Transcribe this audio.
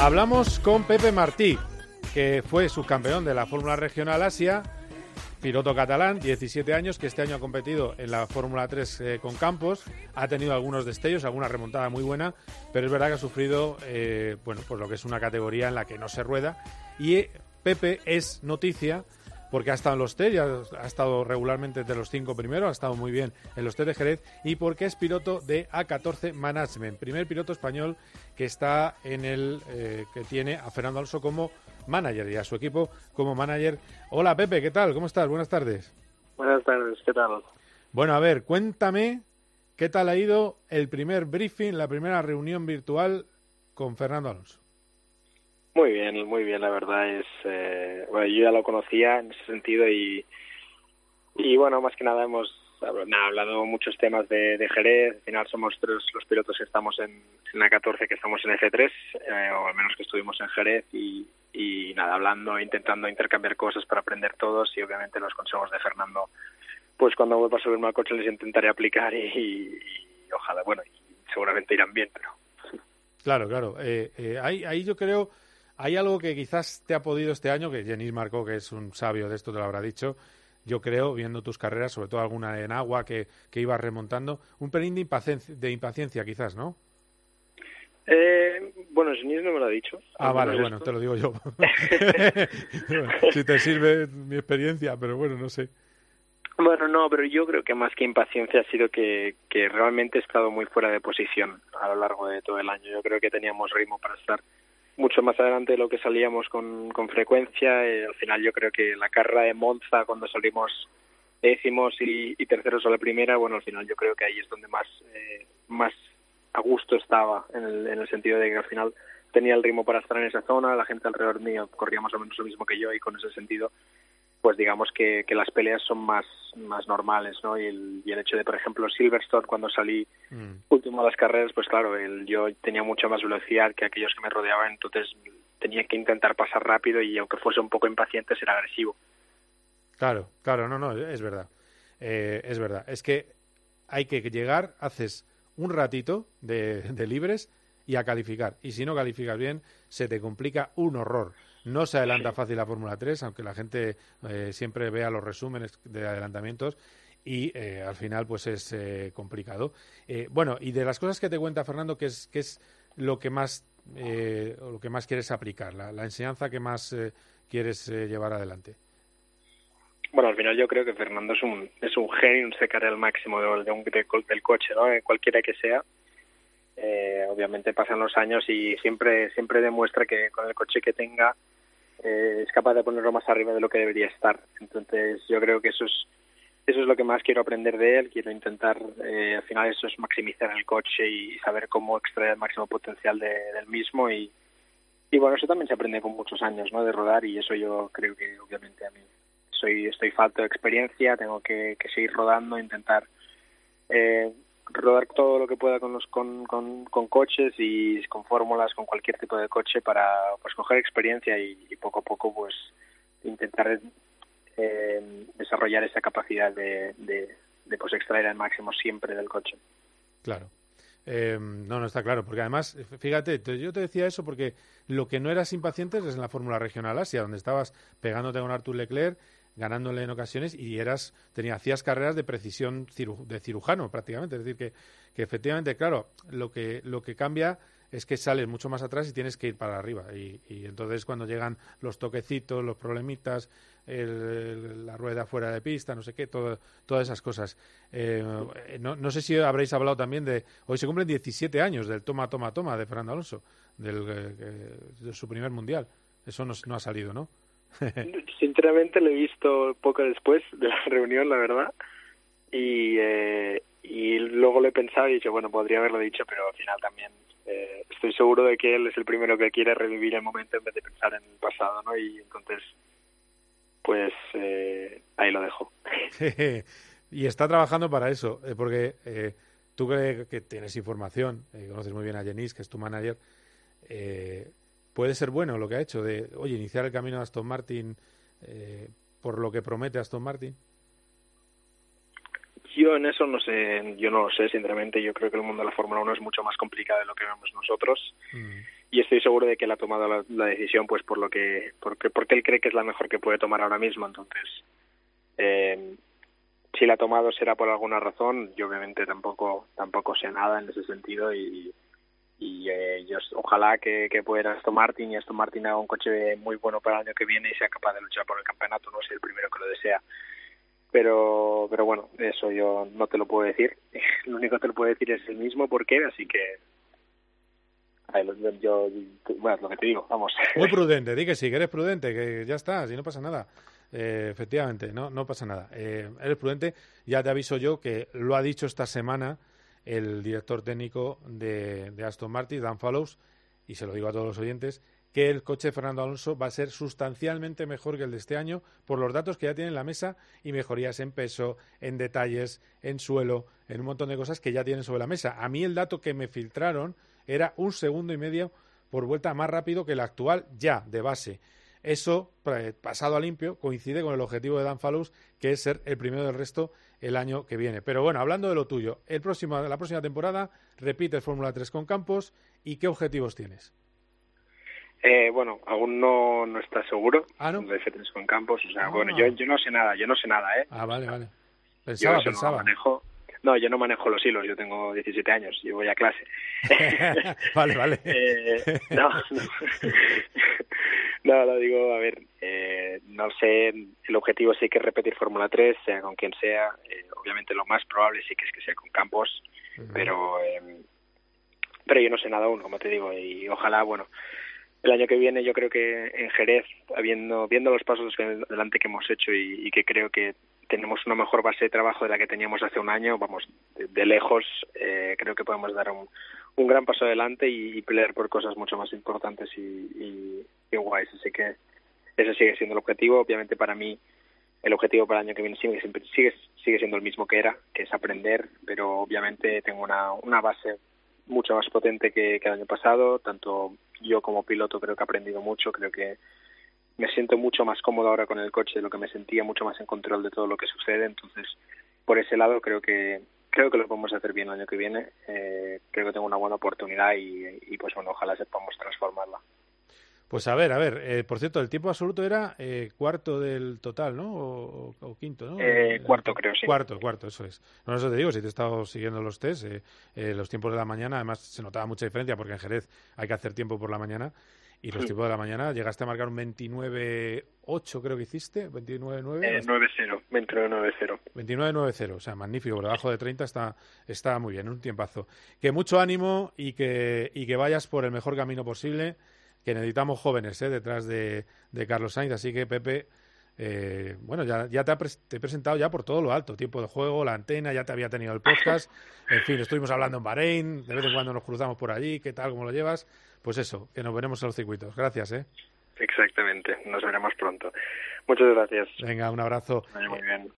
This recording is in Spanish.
Hablamos con Pepe Martí, que fue subcampeón de la Fórmula Regional Asia, piloto catalán, 17 años, que este año ha competido en la Fórmula 3 eh, con Campos, ha tenido algunos destellos, alguna remontada muy buena, pero es verdad que ha sufrido, eh, bueno, pues lo que es una categoría en la que no se rueda. Y eh, Pepe es noticia porque ha estado en los test, ya ha estado regularmente entre los cinco primeros, ha estado muy bien en los test de Jerez y porque es piloto de A14 Management, primer piloto español que está en el que tiene a Fernando Alonso como manager y a su equipo como manager. Hola Pepe, ¿qué tal? ¿Cómo estás? Buenas tardes. Buenas tardes, ¿qué tal? Bueno, a ver, cuéntame qué tal ha ido el primer briefing, la primera reunión virtual con Fernando Alonso. Muy bien, muy bien, la verdad es, eh, bueno, yo ya lo conocía en ese sentido y, y bueno, más que nada hemos hablado muchos temas de, de Jerez, al final somos tres los pilotos que estamos en, en la 14 que estamos en F3, eh, o al menos que estuvimos en Jerez y, y nada, hablando, intentando intercambiar cosas para aprender todos y obviamente los consejos de Fernando, pues cuando vuelva a subirme al coche les intentaré aplicar y, y, ojalá, bueno, y seguramente irán bien, pero... Claro, claro. Eh, eh, ahí, ahí yo creo hay algo que quizás te ha podido este año, que Jenis marcó, que es un sabio de esto, te lo habrá dicho. Yo creo, viendo tus carreras, sobre todo alguna en agua que, que ibas remontando, un pelín de de impaciencia quizás, ¿no? Eh, bueno, Jenis no me lo ha dicho. Ah, vale, bueno, te lo digo yo. si te sirve mi experiencia, pero bueno, no sé. Bueno, no, pero yo creo que más que impaciencia ha sido que, que realmente he estado muy fuera de posición a lo largo de todo el año. Yo creo que teníamos ritmo para estar mucho más adelante de lo que salíamos con, con frecuencia. Eh, al final yo creo que la carrera de Monza, cuando salimos décimos y, y, terceros a la primera, bueno, al final yo creo que ahí es donde más, eh, más a gusto estaba, en el, en el sentido de que al final tenía el ritmo para estar en esa zona, la gente alrededor mío corría más o menos lo mismo que yo y con ese sentido pues digamos que, que las peleas son más, más normales, ¿no? Y el, y el hecho de, por ejemplo, Silverstone, cuando salí mm. último de las carreras, pues claro, el, yo tenía mucha más velocidad que aquellos que me rodeaban, entonces tenía que intentar pasar rápido y aunque fuese un poco impaciente, ser agresivo. Claro, claro, no, no, es verdad. Eh, es verdad. Es que hay que llegar, haces un ratito de, de libres y a calificar. Y si no calificas bien, se te complica un horror. No se adelanta fácil la Fórmula 3, aunque la gente eh, siempre vea los resúmenes de adelantamientos y eh, al final pues es eh, complicado. Eh, bueno, y de las cosas que te cuenta Fernando, ¿qué es, qué es lo que más eh, lo que más quieres aplicar, la, la enseñanza que más eh, quieres eh, llevar adelante? Bueno, al final yo creo que Fernando es un es un genio, un secar el máximo de, de un, de, del coche, ¿no? cualquiera que sea. Eh, obviamente pasan los años y siempre siempre demuestra que con el coche que tenga eh, es capaz de ponerlo más arriba de lo que debería estar. Entonces yo creo que eso es eso es lo que más quiero aprender de él. Quiero intentar, eh, al final eso es maximizar el coche y saber cómo extraer el máximo potencial de, del mismo y, y bueno, eso también se aprende con muchos años, ¿no? De rodar y eso yo creo que obviamente a mí soy estoy falto de experiencia, tengo que, seguir rodando, intentar eh, rodar todo lo que pueda con los con, con, coches y con fórmulas, con cualquier tipo de coche para pues coger experiencia y, poco a poco pues intentar eh, desarrollar esa capacidad de, de, pues extraer el máximo siempre del coche. Claro. Eh, no, no está claro, porque además, fíjate, te, yo te decía eso porque lo que no eras impaciente es en la Fórmula Regional Asia, donde estabas pegándote con Artur Leclerc, ganándole en ocasiones y eras tenía hacías carreras de precisión ciru, de cirujano prácticamente, es decir que, que efectivamente, claro, lo que lo que cambia es que sales mucho más atrás y tienes que ir para arriba. Y, y entonces cuando llegan los toquecitos, los problemitas, el, la rueda fuera de pista, no sé qué, todo, todas esas cosas. Eh, no, no, sé si habréis hablado también de... Hoy se cumplen 17 años del toma, toma, toma de Fernando Alonso, del, eh, de su primer mundial. Eso no ha salido, ¿no? Sinceramente lo he visto poco después de la reunión, la verdad. Y, eh, y luego lo he pensado y he dicho, bueno, podría haberlo dicho, pero al final también eh, estoy seguro de que él es el primero que quiere revivir el momento en vez de pensar en el pasado, ¿no? Y entonces, pues eh, ahí lo dejo. y está trabajando para eso, eh, porque eh, tú que, que, tienes información, eh, conoces muy bien a Jenis, que es tu manager, eh, puede ser bueno lo que ha hecho de, oye, iniciar el camino de Aston Martin por lo que promete Aston Martin. Yo en eso no sé, yo no lo sé, sinceramente. Yo creo que el mundo de la Fórmula 1 es mucho más complicado de lo que vemos nosotros. Mm. Y estoy seguro de que él ha tomado la, decisión, pues por lo que, porque, porque él cree que es la mejor que puede tomar ahora mismo. Entonces, eh, si la ha tomado será por alguna razón. Yo obviamente tampoco, tampoco sé nada en ese sentido y, y eh, yo, ojalá que, que pueda Aston Martin y Aston Martin haga un coche muy bueno para el año que viene y sea capaz de luchar por el campeonato. No soy el primero que lo desea. Pero pero bueno eso yo no te lo puedo decir. Lo único que te lo puedo decir es el mismo porqué así que yo bueno lo que te digo vamos. Muy prudente di que sí que eres prudente que ya está si no pasa nada. Eh, efectivamente no no pasa nada. Eh, eres prudente. Ya te aviso yo que lo ha dicho esta semana el director técnico de, Aston Martin Dan Fallows y se lo digo a todos los oyentes que el coche Fernando Alonso va a ser sustancialmente mejor que el de este año por los datos que ya tiene en la mesa y mejorías en peso, en detalles, en suelo, en un montón de cosas que ya tienen sobre la mesa. A mí el dato que me filtraron era un segundo y medio por vuelta más rápido que el actual ya de base. Eso, eh, pasado a limpio, coincide con el objetivo de Dan Fallows, que es ser el primero del resto el año que viene. Pero bueno, hablando de lo tuyo, el próximo, la próxima temporada repites Fórmula 3 con Campos y qué objetivos tienes. Eh, bueno, aún no, no está seguro ¿Ah, de F3 con Campos. O sea, ah. bueno, yo, yo no sé nada, yo no sé nada, ¿eh? Ah, vale, vale. Pensaba, yo pensaba. No, manejo, no, yo no manejo los hilos, yo tengo 17 años, yo voy a clase. vale, vale. eh, no, no. no, lo digo, a ver, no sé, el objetivo sí que es repetir Fórmula 3, sea con quien sea. Eh, obviamente lo más probable sí que es que sea con Campos, pero, eh, pero yo no sé nada aún, como te digo, y ojalá, bueno el año que viene yo creo que en Jerez, habiendo, viendo los pasos adelante que hemos hecho y, que creo que tenemos una mejor base de trabajo de la que teníamos hace un año, vamos, de, lejos, eh, creo que podemos dar un, un gran paso adelante y, pelear por cosas mucho más importantes y, y, y guays. Así que ese sigue siendo el objetivo. Obviamente para mí el objetivo para el año que viene sigue, sigue, sigue siendo el mismo que era, que es aprender, pero obviamente tengo una, una base mucho más potente que, que el año pasado, tanto yo como piloto creo que he aprendido mucho, creo que me siento mucho más cómodo ahora con el coche de lo que me sentía, mucho más en control de todo lo que sucede, entonces por ese lado creo que creo que lo podemos hacer bien el año que viene, eh, creo que tengo una buena oportunidad y, y pues bueno, ojalá sepamos transformarla. Pues a ver, a ver, eh, por cierto, el tiempo absoluto era eh, cuarto del total, ¿no? O, quinto, ¿no? Eh, cuarto, creo, sí. Cuarto, cuarto, eso es. No, eso te digo, si te he estado siguiendo los test, los tiempos de la mañana, además se notaba mucha diferencia porque en Jerez hay que hacer tiempo por la mañana y los tiempos de la mañana llegaste a marcar un 29.8 creo que hiciste, 29.9. Eh, 9.0, 29.9.0. 29.9.0, o sea, magnífico, por debajo de 30 está, está muy bien, un tiempazo. Que mucho ánimo y que, y que vayas por el mejor camino posible que necesitamos jóvenes ¿eh? detrás de, de, Carlos Sainz. Así que, Pepe, eh, bueno, ya, ya te, he presentado ya por todo lo alto. Tiempo de juego, la antena, ya te había tenido el podcast. En fin, estuvimos hablando en Bahrein, de vez en cuando nos cruzamos por allí. ¿Qué tal? ¿Cómo lo llevas? Pues eso, que nos veremos en los circuitos. Gracias, ¿eh? Exactamente, nos veremos pronto. Muchas gracias. Venga, un abrazo. Muy bien.